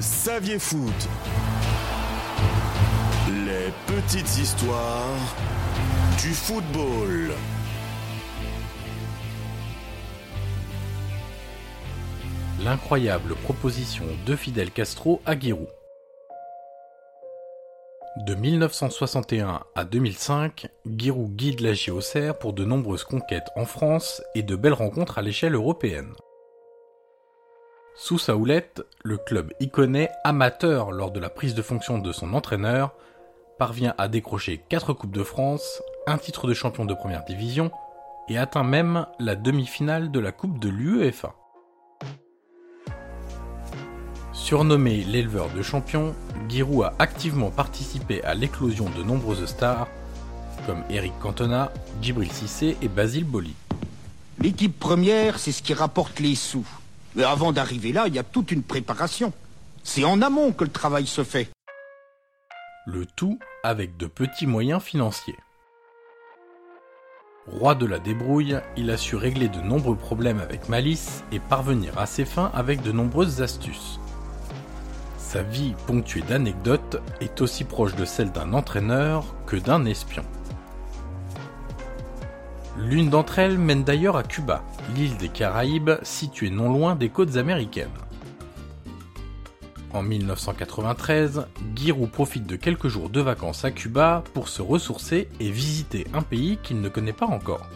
Saviez Foot. Les petites histoires du football. L'incroyable proposition de Fidel Castro à Giroud. De 1961 à 2005, Giroud guide la JOCR pour de nombreuses conquêtes en France et de belles rencontres à l'échelle européenne. Sous sa houlette, le club iconais, amateur lors de la prise de fonction de son entraîneur, parvient à décrocher 4 Coupes de France, un titre de champion de première division et atteint même la demi-finale de la Coupe de l'UEFA. Surnommé l'éleveur de champions, Giroud a activement participé à l'éclosion de nombreuses stars, comme Eric Cantona, Djibril Cissé et Basile Boli. L'équipe première, c'est ce qui rapporte les sous. Mais avant d'arriver là, il y a toute une préparation. C'est en amont que le travail se fait. Le tout avec de petits moyens financiers. Roi de la débrouille, il a su régler de nombreux problèmes avec malice et parvenir à ses fins avec de nombreuses astuces. Sa vie ponctuée d'anecdotes est aussi proche de celle d'un entraîneur que d'un espion. L'une d'entre elles mène d'ailleurs à Cuba, l'île des Caraïbes située non loin des côtes américaines. En 1993, Giroud profite de quelques jours de vacances à Cuba pour se ressourcer et visiter un pays qu'il ne connaît pas encore.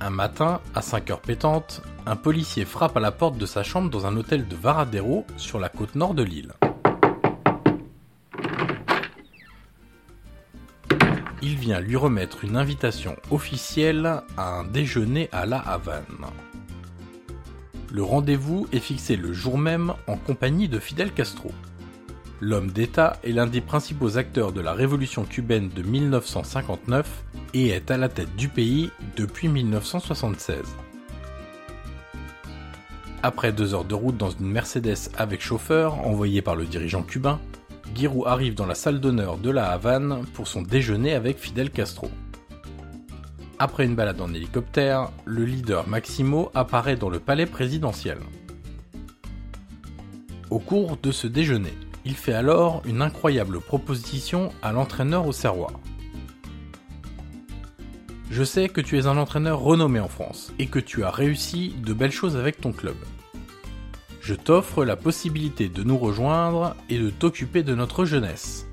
Un matin, à 5 heures pétantes, un policier frappe à la porte de sa chambre dans un hôtel de Varadero sur la côte nord de l'île. Il vient lui remettre une invitation officielle à un déjeuner à La Havane. Le rendez-vous est fixé le jour même en compagnie de Fidel Castro. L'homme d'État est l'un des principaux acteurs de la révolution cubaine de 1959 et est à la tête du pays depuis 1976. Après deux heures de route dans une Mercedes avec chauffeur envoyée par le dirigeant cubain, Giroud arrive dans la salle d'honneur de la Havane pour son déjeuner avec Fidel Castro. Après une balade en hélicoptère, le leader Maximo apparaît dans le palais présidentiel. Au cours de ce déjeuner, il fait alors une incroyable proposition à l'entraîneur au serroir. Je sais que tu es un entraîneur renommé en France et que tu as réussi de belles choses avec ton club. Je t'offre la possibilité de nous rejoindre et de t'occuper de notre jeunesse.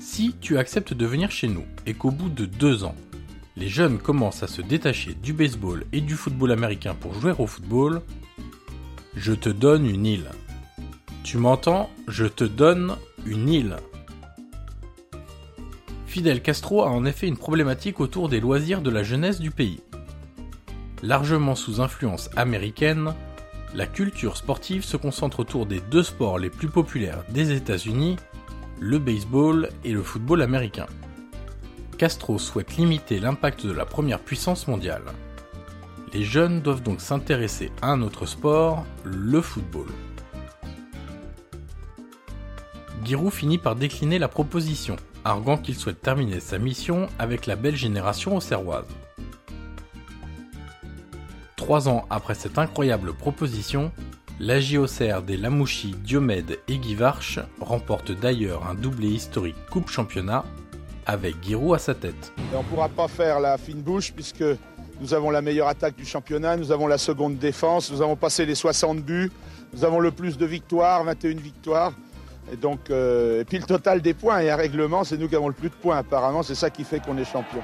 Si tu acceptes de venir chez nous et qu'au bout de deux ans, les jeunes commencent à se détacher du baseball et du football américain pour jouer au football, je te donne une île. Tu m'entends? Je te donne une île. Fidel Castro a en effet une problématique autour des loisirs de la jeunesse du pays. Largement sous influence américaine, la culture sportive se concentre autour des deux sports les plus populaires des États-Unis, le baseball et le football américain. Castro souhaite limiter l'impact de la première puissance mondiale. Les jeunes doivent donc s'intéresser à un autre sport, le football. Giroud finit par décliner la proposition, arguant qu'il souhaite terminer sa mission avec la belle génération auxerroise. Trois ans après cette incroyable proposition, la JOCR des Lamouchi, Diomède et Guivarch remporte d'ailleurs un doublé historique Coupe Championnat avec Giroud à sa tête. On ne pourra pas faire la fine bouche puisque nous avons la meilleure attaque du championnat, nous avons la seconde défense, nous avons passé les 60 buts, nous avons le plus de victoires, 21 victoires. Et donc, euh, et puis le total des points et un règlement, c'est nous qui avons le plus de points apparemment, c'est ça qui fait qu'on est champion.